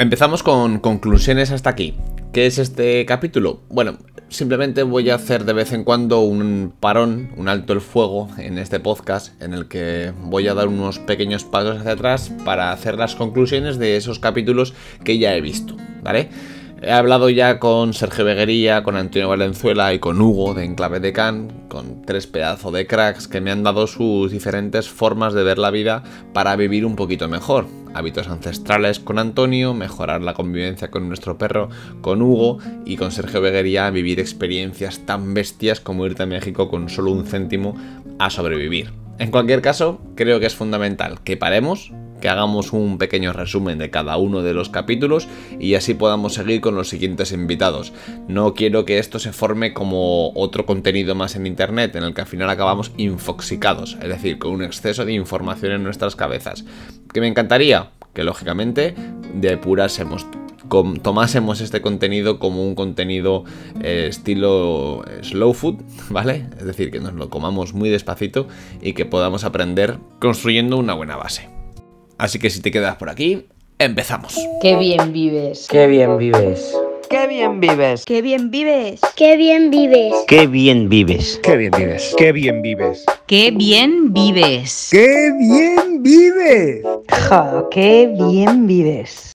Empezamos con conclusiones hasta aquí. ¿Qué es este capítulo? Bueno, simplemente voy a hacer de vez en cuando un parón, un alto el fuego en este podcast en el que voy a dar unos pequeños pasos hacia atrás para hacer las conclusiones de esos capítulos que ya he visto, ¿vale? He hablado ya con Sergio Beguería, con Antonio Valenzuela y con Hugo de Enclave de Can, con tres pedazos de cracks que me han dado sus diferentes formas de ver la vida para vivir un poquito mejor. Hábitos ancestrales con Antonio, mejorar la convivencia con nuestro perro, con Hugo y con Sergio Beguería vivir experiencias tan bestias como irte a México con solo un céntimo a sobrevivir. En cualquier caso, creo que es fundamental que paremos, que hagamos un pequeño resumen de cada uno de los capítulos y así podamos seguir con los siguientes invitados. No quiero que esto se forme como otro contenido más en internet en el que al final acabamos infoxicados, es decir, con un exceso de información en nuestras cabezas. ¿Que me encantaría? Que lógicamente depurásemos tomásemos este contenido como un contenido eh, estilo eh, slow food, ¿vale? Es decir, que nos lo comamos muy despacito y que podamos aprender construyendo una buena base. Así que si te quedas por aquí, empezamos. Qué bien vives. Qué bien vives. Qué bien vives. Qué bien vives. Qué bien vives. Qué bien vives. Qué bien vives. Qué bien vives. Qué bien vives. Qué bien vives. Ja, qué bien vives.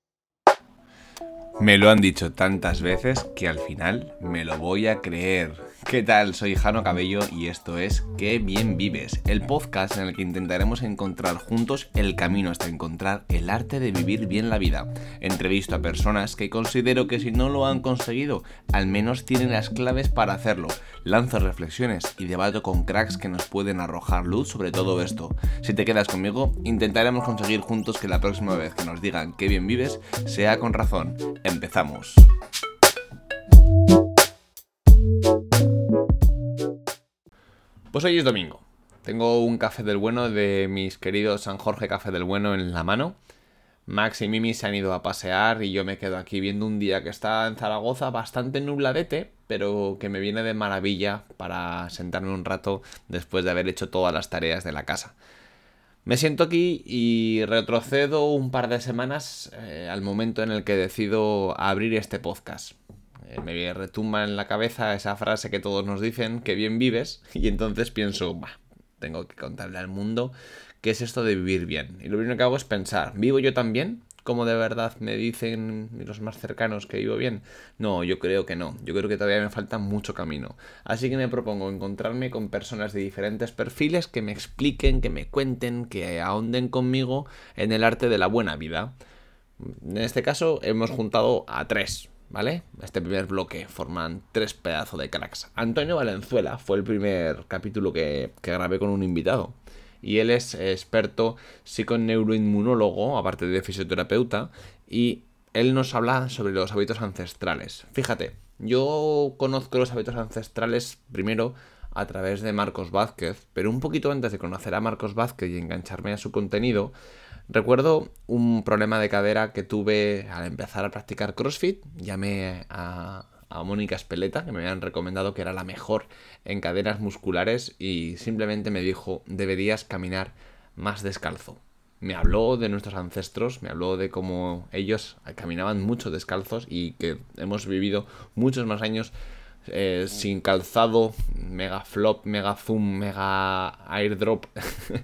Me lo han dicho tantas veces que al final me lo voy a creer. ¿Qué tal? Soy Jano Cabello y esto es Qué bien vives, el podcast en el que intentaremos encontrar juntos el camino hasta encontrar el arte de vivir bien la vida. Entrevisto a personas que considero que si no lo han conseguido, al menos tienen las claves para hacerlo. Lanzo reflexiones y debato con cracks que nos pueden arrojar luz sobre todo esto. Si te quedas conmigo, intentaremos conseguir juntos que la próxima vez que nos digan qué bien vives sea con razón. Empezamos. Pues hoy es domingo. Tengo un café del bueno de mis queridos San Jorge Café del Bueno en la mano. Max y Mimi se han ido a pasear y yo me quedo aquí viendo un día que está en Zaragoza bastante nubladete, pero que me viene de maravilla para sentarme un rato después de haber hecho todas las tareas de la casa. Me siento aquí y retrocedo un par de semanas eh, al momento en el que decido abrir este podcast. Eh, me retumba en la cabeza esa frase que todos nos dicen, que bien vives, y entonces pienso, bah, tengo que contarle al mundo qué es esto de vivir bien. Y lo primero que hago es pensar, ¿vivo yo también? ¿Cómo de verdad me dicen los más cercanos que vivo bien? No, yo creo que no. Yo creo que todavía me falta mucho camino. Así que me propongo encontrarme con personas de diferentes perfiles que me expliquen, que me cuenten, que ahonden conmigo en el arte de la buena vida. En este caso hemos juntado a tres, ¿vale? Este primer bloque forman tres pedazos de cracks. Antonio Valenzuela fue el primer capítulo que, que grabé con un invitado y él es experto psiconeuroinmunólogo, aparte de fisioterapeuta, y él nos habla sobre los hábitos ancestrales. Fíjate, yo conozco los hábitos ancestrales primero a través de Marcos Vázquez, pero un poquito antes de conocer a Marcos Vázquez y engancharme a su contenido, recuerdo un problema de cadera que tuve al empezar a practicar CrossFit. Llamé a, Mónica Espeleta, que me habían recomendado que era la mejor en cadenas musculares y simplemente me dijo, deberías caminar más descalzo. Me habló de nuestros ancestros, me habló de cómo ellos caminaban mucho descalzos y que hemos vivido muchos más años eh, sin calzado, mega flop, mega zoom, mega airdrop,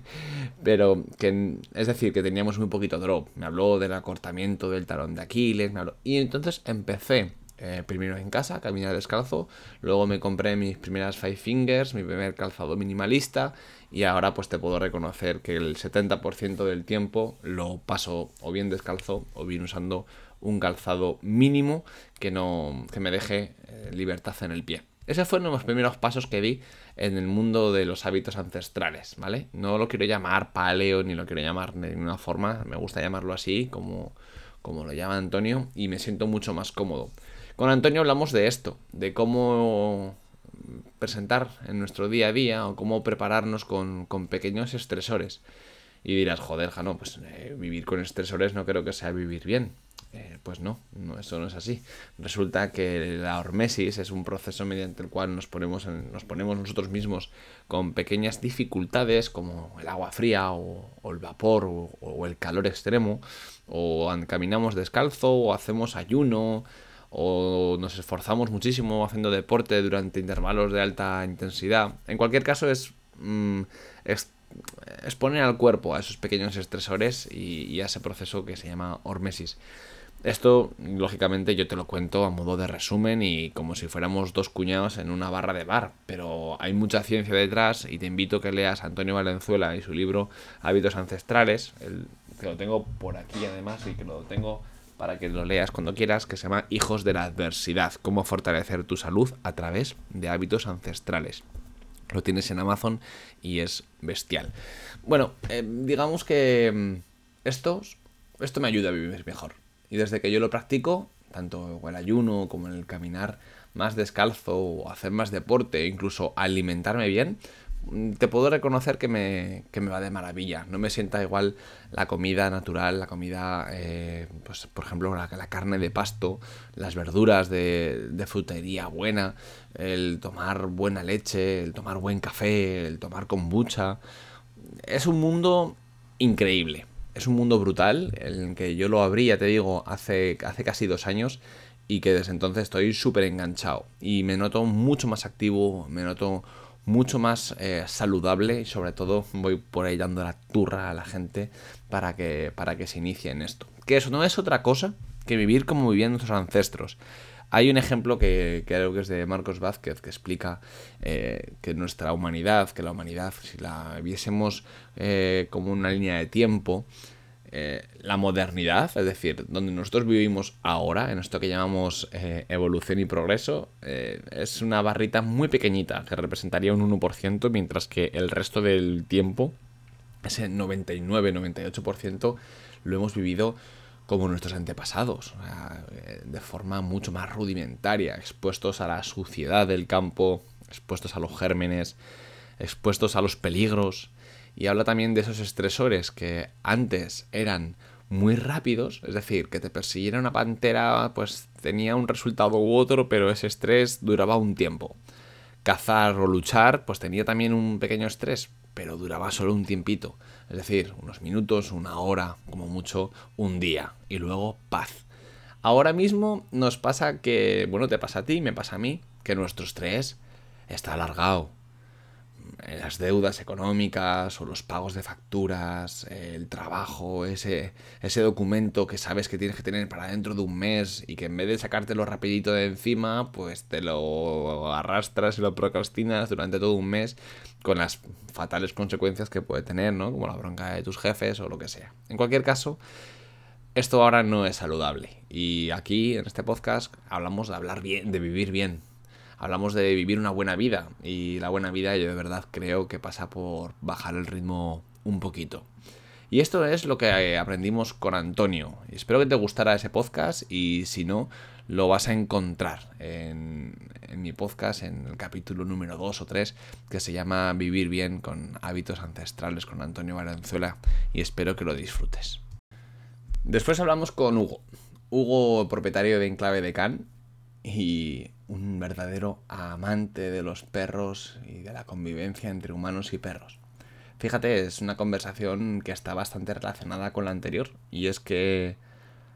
pero que es decir, que teníamos muy poquito drop. Me habló del acortamiento del talón de Aquiles, me habló, y entonces empecé eh, primero en casa, caminar descalzo, luego me compré mis primeras Five Fingers, mi primer calzado minimalista. Y ahora pues te puedo reconocer que el 70% del tiempo lo paso o bien descalzo o bien usando un calzado mínimo que no que me deje eh, libertad en el pie. Esos fueron los primeros pasos que di en el mundo de los hábitos ancestrales, ¿vale? No lo quiero llamar paleo ni lo quiero llamar de ninguna forma, me gusta llamarlo así como, como lo llama Antonio y me siento mucho más cómodo. Con Antonio hablamos de esto, de cómo presentar en nuestro día a día o cómo prepararnos con, pequeños estresores. Y dirás, joder, Jano, pues eh, vivir con estresores no creo que sea vivir bien. Eh, pues no, no, eso no es así. Resulta que la hormesis es un proceso mediante el cual nos ponemos, nos ponemos nosotros mismos con pequeñas dificultades como el agua fría o, el vapor o, el calor extremo, o caminamos descalzo o hacemos ayuno o nos esforzamos muchísimo haciendo deporte durante intervalos de alta intensidad. En cualquier caso es, mm, exponer al cuerpo a esos pequeños estresores y, y a ese proceso que se llama hormesis. Esto, lógicamente, yo te lo cuento a modo de resumen y como si fuéramos dos cuñados en una barra de bar, pero hay mucha ciencia detrás y te invito a que leas a Antonio Valenzuela y su libro Hábitos Ancestrales, que lo tengo por aquí además y que lo tengo para que lo leas cuando quieras, que se llama Hijos de la Adversidad, cómo fortalecer tu salud a través de hábitos ancestrales. Lo tienes en Amazon y es bestial. Bueno, eh, digamos que mm, esto me ayuda a vivir mejor. Y desde que yo lo practico, tanto el ayuno como el caminar más descalzo o hacer más deporte, incluso alimentarme bien, te puedo reconocer que me, que me va de maravilla. No me sienta igual la comida natural, la comida, eh, pues por ejemplo, la, la, carne de pasto, las verduras de, de frutería buena, el tomar buena leche, el tomar buen café, el tomar kombucha. Es un mundo increíble es un mundo brutal, en el que yo lo abrí, ya te digo, hace, hace casi dos años y que desde entonces estoy súper enganchado y me noto mucho más activo, me noto mucho más eh, saludable y sobre todo voy por ahí dando la turra a la gente para que, para que se inicie en esto. Que eso no es otra cosa que vivir como vivían nuestros ancestros. Hay un ejemplo que, creo que es de Marcos Vázquez que explica eh, que nuestra humanidad, que la humanidad, si la viésemos eh, como una línea de tiempo, eh, la modernidad, es decir, donde nosotros vivimos ahora, en esto que llamamos evolución y progreso, es una barrita muy pequeñita que representaría un 1%, mientras que el resto del tiempo, ese 99-98%, lo hemos vivido como nuestros antepasados, eh, de forma mucho más rudimentaria, expuestos a la suciedad del campo, expuestos a los gérmenes, expuestos a los peligros. Y habla también de esos estresores que antes eran muy rápidos, es decir, que te persiguiera una pantera pues tenía un resultado u otro, pero ese estrés duraba un tiempo. Cazar o luchar pues tenía también un pequeño estrés, pero duraba solo un tiempito. Es decir, unos minutos, una hora, como mucho, un día. Y luego paz. Ahora mismo nos pasa que, bueno, te pasa a ti, me pasa a mí, que nuestro estrés está alargado. Las deudas económicas o los pagos de facturas, el trabajo, ese, ese documento que sabes que tienes que tener para dentro de un mes y que en vez de sacártelo rapidito de encima, pues te lo arrastras y lo procrastinas durante todo un mes con las fatales consecuencias que puede tener, ¿no? Como la bronca de tus jefes o lo que sea. En cualquier caso, esto ahora no es saludable. Y aquí, en este podcast, hablamos de hablar bien, de vivir bien. Hablamos de vivir una buena vida. Y la buena vida yo de verdad creo que pasa por bajar el ritmo un poquito. Y esto es lo que aprendimos con Antonio. Espero que te gustara ese podcast y si no, lo vas a encontrar en, mi podcast, en el capítulo número 2 o 3, que se llama Vivir bien con hábitos ancestrales con Antonio Valenzuela y espero que lo disfrutes. Después hablamos con Hugo. Hugo, propietario de Enclave de Can y un verdadero amante de los perros y de la convivencia entre humanos y perros. Fíjate, es una conversación que está bastante relacionada con la anterior y es que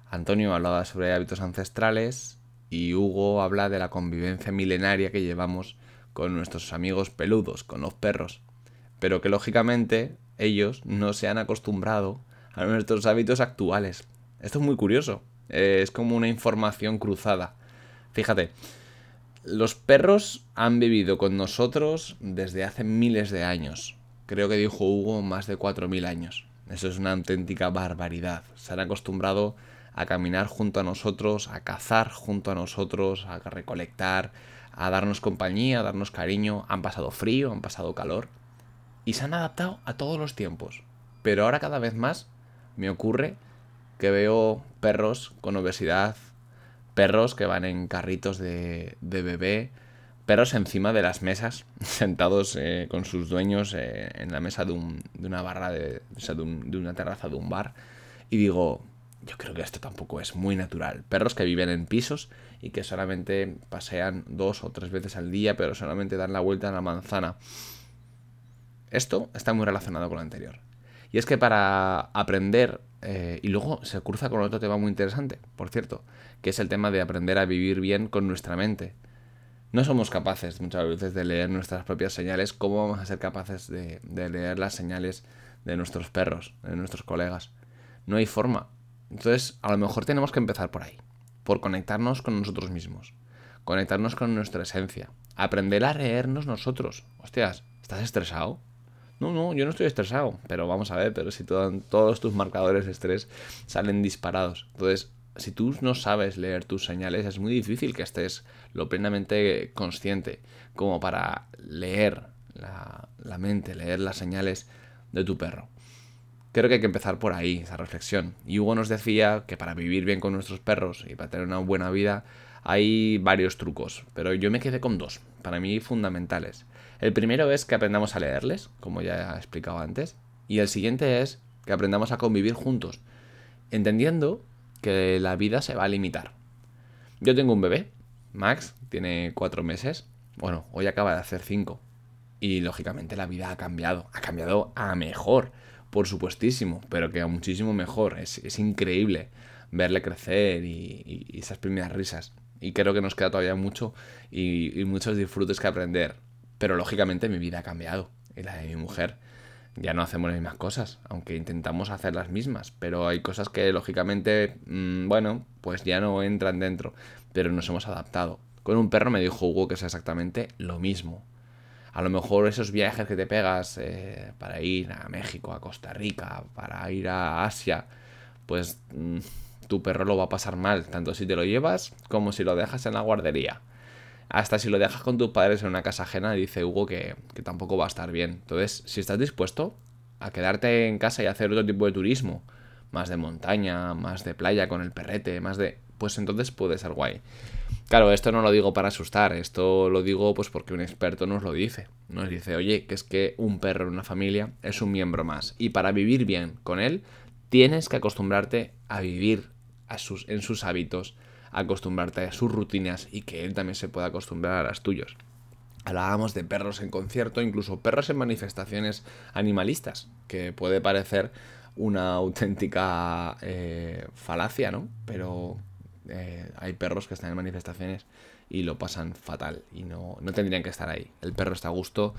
Antonio hablaba sobre hábitos ancestrales y Hugo habla de la convivencia milenaria que llevamos con nuestros amigos peludos, con los perros, pero que lógicamente ellos no se han acostumbrado a nuestros hábitos actuales. Esto es muy curioso, es como una información cruzada. Fíjate, los perros han vivido con nosotros desde hace miles de años. Creo que dijo Hugo más de 4.000 años. Eso es una auténtica barbaridad. Se han acostumbrado a caminar junto a nosotros, a cazar junto a nosotros, a recolectar, a darnos compañía, a darnos cariño. Han pasado frío, han pasado calor y se han adaptado a todos los tiempos. Pero ahora cada vez más me ocurre que veo perros con obesidad, perros que van en carritos de, bebé, perros encima de las mesas, sentados eh, con sus dueños eh, en la mesa de, una barra, de, de una terraza de un bar. Y digo, yo creo que esto tampoco es muy natural. Perros que viven en pisos y que solamente pasean dos o tres veces al día, pero solamente dan la vuelta en la manzana. Esto está muy relacionado con lo anterior. Y es que para aprender, eh, y luego se cruza con otro tema muy interesante, por cierto, que es el tema de aprender a vivir bien con nuestra mente. No somos capaces muchas veces de leer nuestras propias señales, ¿cómo vamos a ser capaces de, de leer las señales de nuestros perros, de nuestros colegas? No hay forma. Entonces, a lo mejor tenemos que empezar por ahí, por conectarnos con nosotros mismos, conectarnos con nuestra esencia, aprender a leernos nosotros. Hostias, ¿estás estresado? No, no, yo no estoy estresado, pero vamos a ver, pero si todos tus marcadores de estrés salen disparados. Entonces, si tú no sabes leer tus señales, es muy difícil que estés lo plenamente consciente como para leer la, la mente, leer las señales de tu perro. Creo que hay que empezar por ahí, esa reflexión. Y Hugo nos decía que para vivir bien con nuestros perros y para tener una buena vida hay varios trucos, pero yo me quedé con dos, para mí fundamentales. El primero es que aprendamos a leerles, como ya he explicado antes, y el siguiente es que aprendamos a convivir juntos, entendiendo que la vida se va a limitar. Yo tengo un bebé, Max, tiene cuatro meses, bueno, hoy acaba de hacer cinco, y lógicamente la vida ha cambiado, ha cambiado a mejor, por supuestísimo, pero que a muchísimo mejor, es, increíble verle crecer y, esas primeras risas. Y creo que nos queda todavía mucho y muchos disfrutes que aprender. Pero lógicamente mi vida ha cambiado y la de mi mujer. Ya no hacemos las mismas cosas, aunque intentamos hacer las mismas, pero hay cosas que lógicamente, mmm, bueno, pues ya no entran dentro, pero nos hemos adaptado. Con un perro me dijo Hugo que es exactamente lo mismo. A lo mejor esos viajes que te pegas eh, para ir a México, a Costa Rica, para ir a Asia, pues mmm, tu perro lo va a pasar mal, tanto si te lo llevas como si lo dejas en la guardería hasta si lo dejas con tus padres en una casa ajena, dice Hugo que, tampoco va a estar bien. Entonces, si estás dispuesto a quedarte en casa y hacer otro tipo de turismo, más de montaña, más de playa con el perrete, más de... Pues entonces puede ser guay. Claro, esto no lo digo para asustar, esto lo digo pues porque un experto nos lo dice. Nos dice, oye, que es que un perro en una familia es un miembro más. Y para vivir bien con él, tienes que acostumbrarte a vivir a sus, en sus hábitos, acostumbrarte a sus rutinas y que él también se pueda acostumbrar a las tuyas. Hablábamos de perros en concierto, incluso perros en manifestaciones animalistas, que puede parecer una auténtica eh, falacia, ¿no? Pero eh, hay perros que están en manifestaciones y lo pasan fatal y no, no tendrían que estar ahí. El perro está a gusto,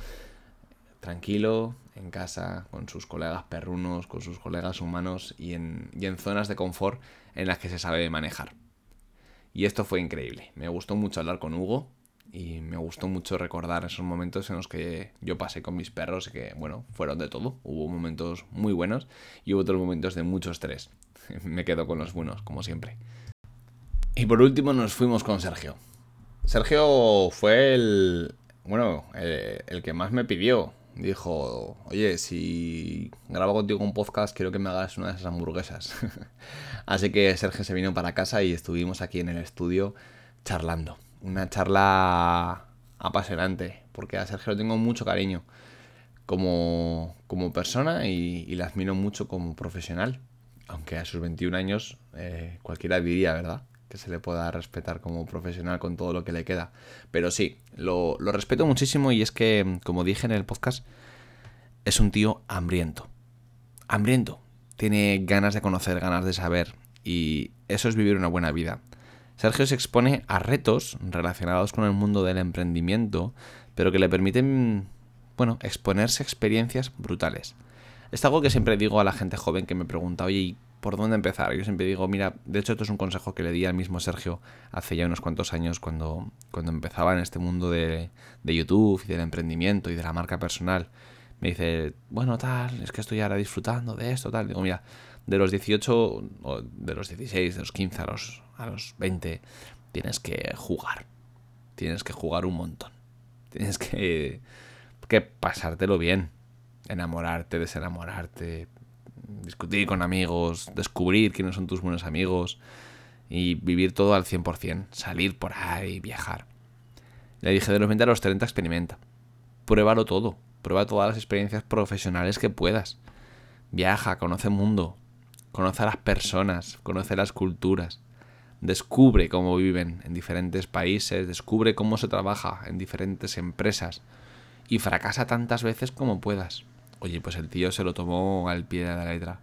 tranquilo, en casa, con sus colegas perrunos, con sus colegas humanos y en, y en zonas de confort en las que se sabe manejar. Y esto fue increíble. Me gustó mucho hablar con Hugo y me gustó mucho recordar esos momentos en los que yo pasé con mis perros y que, bueno, fueron de todo. Hubo momentos muy buenos y hubo otros momentos de mucho estrés. me quedo con los buenos, como siempre. Y por último nos fuimos con Sergio. Sergio fue el, bueno, el, el que más me pidió dijo, oye, si grabo contigo un podcast, quiero que me hagas una de esas hamburguesas. Así que Sergio se vino para casa y estuvimos aquí en el estudio charlando. Una charla apasionante, porque a Sergio le tengo mucho cariño como, como persona y, y le admiro mucho como profesional. Aunque a sus 21 años eh, cualquiera diría, ¿verdad? Que se le pueda respetar como profesional con todo lo que le queda. Pero sí, lo, respeto muchísimo y es que, como dije en el podcast, es un tío hambriento. Hambriento. Tiene ganas de conocer, ganas de saber. Y eso es vivir una buena vida. Sergio se expone a retos relacionados con el mundo del emprendimiento, pero que le permiten, bueno, exponerse a experiencias brutales. Es algo que siempre digo a la gente joven que me pregunta, oye, por dónde empezar. Yo siempre digo, mira, de hecho esto es un consejo que le di al mismo Sergio hace ya unos cuantos años cuando, cuando empezaba en este mundo de, de YouTube y del emprendimiento y de la marca personal. Me dice, bueno, tal, es que estoy ahora disfrutando de esto, tal. Digo, mira, de los 18, o de los 16, de los 15 a los, a los 20, tienes que jugar. Tienes que jugar un montón. Tienes que, que pasártelo bien. Enamorarte, desenamorarte, discutir con amigos, descubrir quiénes son tus buenos amigos y vivir todo al 100%, salir por ahí, viajar. Le dije, de los 20 a los 30 experimenta. Pruébalo todo, prueba todas las experiencias profesionales que puedas. Viaja, conoce el mundo. conoce a las personas, conoce las culturas, descubre cómo viven en diferentes países, descubre cómo se trabaja en diferentes empresas y fracasa tantas veces como puedas. Oye, pues el tío se lo tomó al pie de la letra.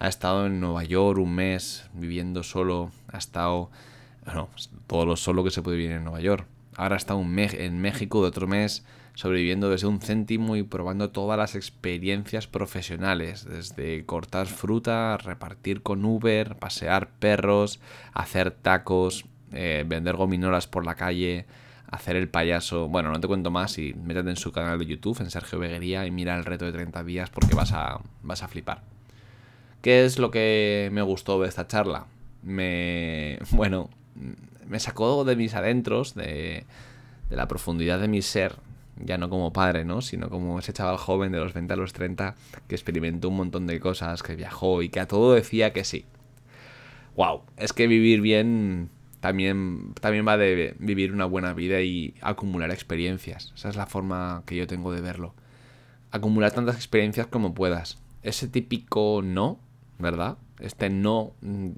Ha estado en Nueva York un mes viviendo solo, ha estado, bueno, todo lo solo que se puede vivir en Nueva York. Ahora está un en México de otro mes sobreviviendo desde un céntimo y probando todas las experiencias profesionales, desde cortar fruta, repartir con Uber, pasear perros, hacer tacos, eh, vender gominolas por la calle, hacer el payaso. Bueno, no te cuento más y métete en su canal de YouTube, en Sergio Beguería, y mira el reto de 30 días porque vas a, vas a flipar. ¿Qué es lo que me gustó de esta charla? Me. Bueno, me sacó de mis adentros, de, de la profundidad de mi ser, ya no como padre, ¿no? Sino como ese chaval joven de los 20 a los 30 que experimentó un montón de cosas, que viajó y que a todo decía que sí. ¡Wow! Es que vivir bien también, también va de vivir una buena vida y acumular experiencias. Esa es la forma que yo tengo de verlo. Acumular tantas experiencias como puedas. Ese típico no, ¿verdad? Este no mm,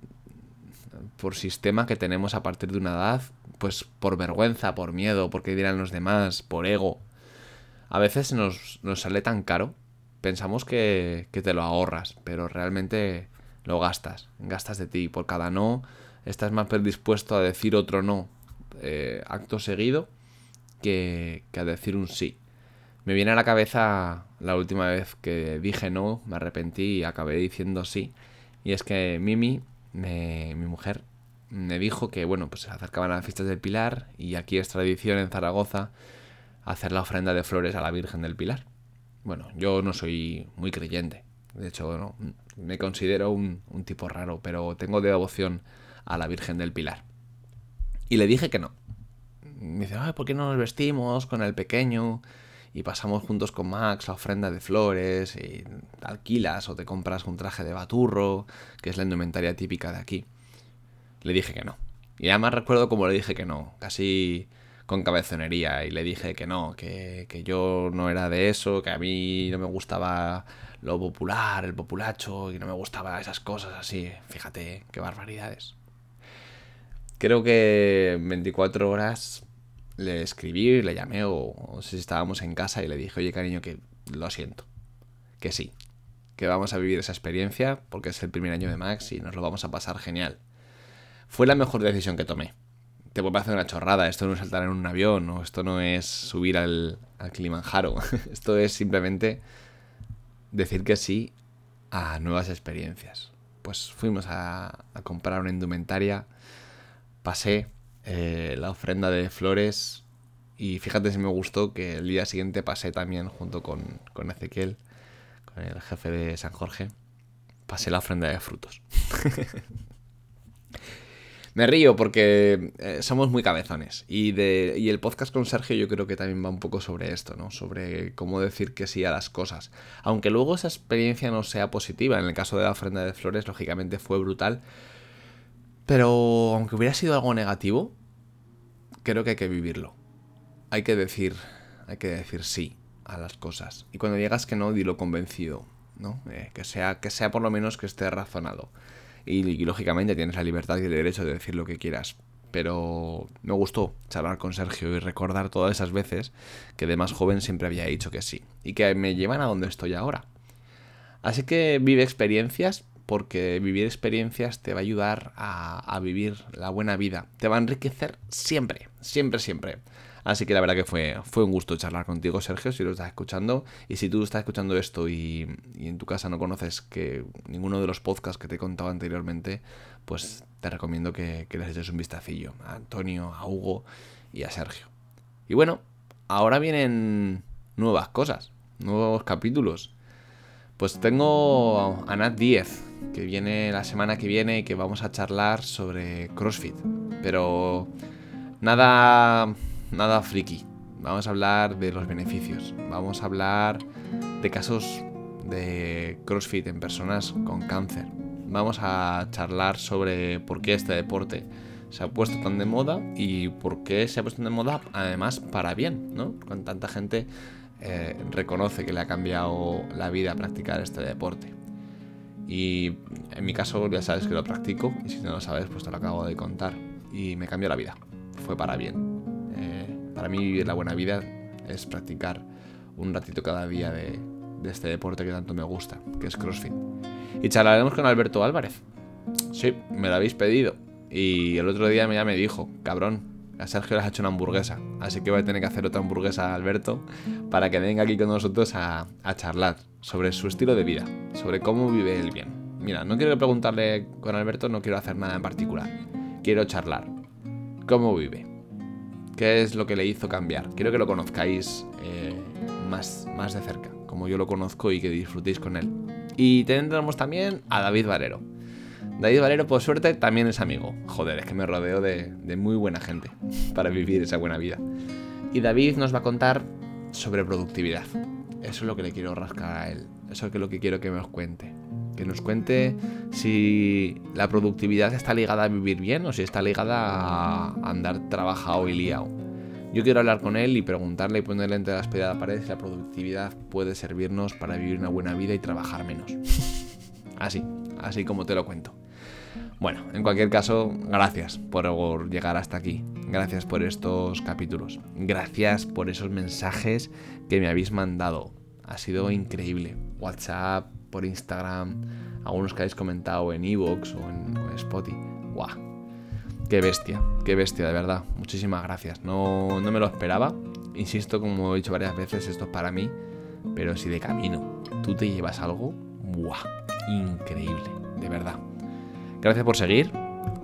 por sistema que tenemos a partir de una edad, pues por vergüenza, por miedo, porque dirán los demás, por ego, a veces nos, sale tan caro, pensamos que, que, te lo ahorras, pero realmente lo gastas, gastas de ti. Por cada no, estás más predispuesto a decir otro no eh, acto seguido que, que a decir un sí. Me viene a la cabeza la última vez que dije no, me arrepentí y acabé diciendo sí. Y es que Mimi, mi mujer, me dijo que, bueno, pues se acercaban a las fiestas del Pilar y aquí es tradición en Zaragoza hacer la ofrenda de flores a la Virgen del Pilar. Bueno, yo no soy muy creyente, de hecho me considero un, tipo raro, pero tengo devoción a la Virgen del Pilar. Y le dije que no. Me dice, ¿por qué no nos vestimos con el pequeño? Y pasamos juntos con Max la ofrenda de flores, y alquilas o te compras un traje de baturro, que es la indumentaria típica de aquí. Le dije que no. Y además recuerdo como le dije que no, casi con cabezonería y le dije que no, que, yo no era de eso, que a mí no me gustaba lo popular, el populacho, y no me gustaba esas cosas así. Fíjate, qué barbaridades. Creo que en 24 horas le escribí, le llamé o, si estábamos en casa y le dije, oye cariño, que lo siento, que sí, que vamos a vivir esa experiencia porque es el primer año de Max y nos lo vamos a pasar genial. Fue la mejor decisión que tomé te puede parecer una chorrada, esto no es saltar en un avión, o esto no es subir al, al Kilimanjaro, esto es simplemente decir que sí a nuevas experiencias. Pues fuimos a, comprar una indumentaria, pasé eh, la ofrenda de flores y fíjate si me gustó que el día siguiente pasé también junto con, con Ezequiel, con el jefe de San Jorge, pasé la ofrenda de frutos. Me río porque eh, somos muy cabezones. Y, de, y el podcast con Sergio yo creo que también va un poco sobre esto, ¿no? Sobre cómo decir que sí a las cosas. Aunque luego esa experiencia no sea positiva. En el caso de la ofrenda de flores, lógicamente fue brutal. Pero aunque hubiera sido algo negativo, creo que hay que vivirlo. Hay que decir, hay que decir sí a las cosas. Y cuando digas que no, dilo convencido, ¿no? Eh, que, sea, que sea por lo menos que esté razonado y, lógicamente tienes la libertad y el derecho de decir lo que quieras. Pero me gustó charlar con Sergio y recordar todas esas veces que de más joven siempre había dicho que sí y que me llevan a donde estoy ahora. Así que vive experiencias porque vivir experiencias te va a ayudar a, vivir la buena vida. Te va a enriquecer siempre, siempre, siempre. Así que la verdad que fue, fue un gusto charlar contigo, Sergio, si lo estás escuchando. Y si tú estás escuchando esto y, en tu casa no conoces que ninguno de los podcasts que te he contado anteriormente, pues te recomiendo que, que les eches un vistacillo a Antonio, a Hugo y a Sergio. Y bueno, ahora vienen nuevas cosas, nuevos capítulos. Pues tengo a Nat 10, que viene la semana que viene y que vamos a charlar sobre CrossFit. Pero nada nada friki. Vamos a hablar de los beneficios. Vamos a hablar de casos de CrossFit en personas con cáncer. Vamos a charlar sobre por qué este deporte se ha puesto tan de moda y por qué se ha puesto de moda además para bien, ¿no? Con tanta gente eh, reconoce que le ha cambiado la vida a practicar este deporte. Y en mi caso ya sabes que lo practico y si no lo sabes pues te lo acabo de contar. Y me cambió la vida. Fue para bien. Eh, para mí vivir la buena vida es practicar un ratito cada día de, de este deporte que tanto me gusta, que es CrossFit. Y charlaremos con Alberto Álvarez. Sí, me lo habéis pedido. Y el otro día ya me dijo, cabrón, a Sergio le has hecho una hamburguesa. Así que voy a tener que hacer otra hamburguesa a Alberto para que venga aquí con nosotros a, charlar sobre su estilo de vida, sobre cómo vive él bien. Mira, no quiero preguntarle con Alberto, no quiero hacer nada en particular. Quiero charlar. ¿Cómo vive? ¿Qué es lo que le hizo cambiar? Quiero que lo conozcáis eh, más, más de cerca, como yo lo conozco y que disfrutéis con él. Y tendremos también a David Valero. David Valero, por suerte, también es amigo. Joder, es que me rodeo de, muy buena gente para vivir esa buena vida. Y David nos va a contar sobre productividad. Eso es lo que le quiero rascar a él. Eso es lo que quiero que nos cuente. Que nos cuente si la productividad está ligada a vivir bien o si está ligada a andar trabajado y liado. Yo quiero hablar con él y preguntarle y ponerle entre la espalda de la pared si la productividad puede servirnos para vivir una buena vida y trabajar menos. así, así como te lo cuento. Bueno, en cualquier caso, gracias por llegar hasta aquí. Gracias por estos capítulos. Gracias por esos mensajes que me habéis mandado. Ha sido increíble. WhatsApp, por Instagram, algunos que habéis comentado en Evox o en, Spotify. ¡Guau! Qué bestia, qué bestia, de verdad. Muchísimas gracias. No, no me lo esperaba. Insisto, como he dicho varias veces, esto es para mí. Pero si de camino tú te llevas algo, ¡buah! Increíble, de verdad. Gracias por seguir.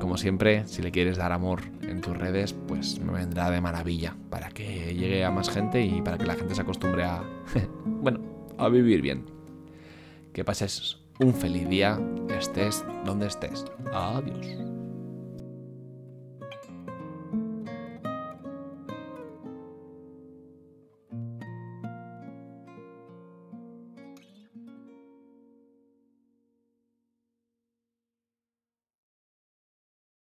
Como siempre, si le quieres dar amor en tus redes, pues me vendrá de maravilla para que llegue a más gente y para que la gente se acostumbre a, bueno, a vivir bien. Que pases un feliz día, estés donde estés. Adiós.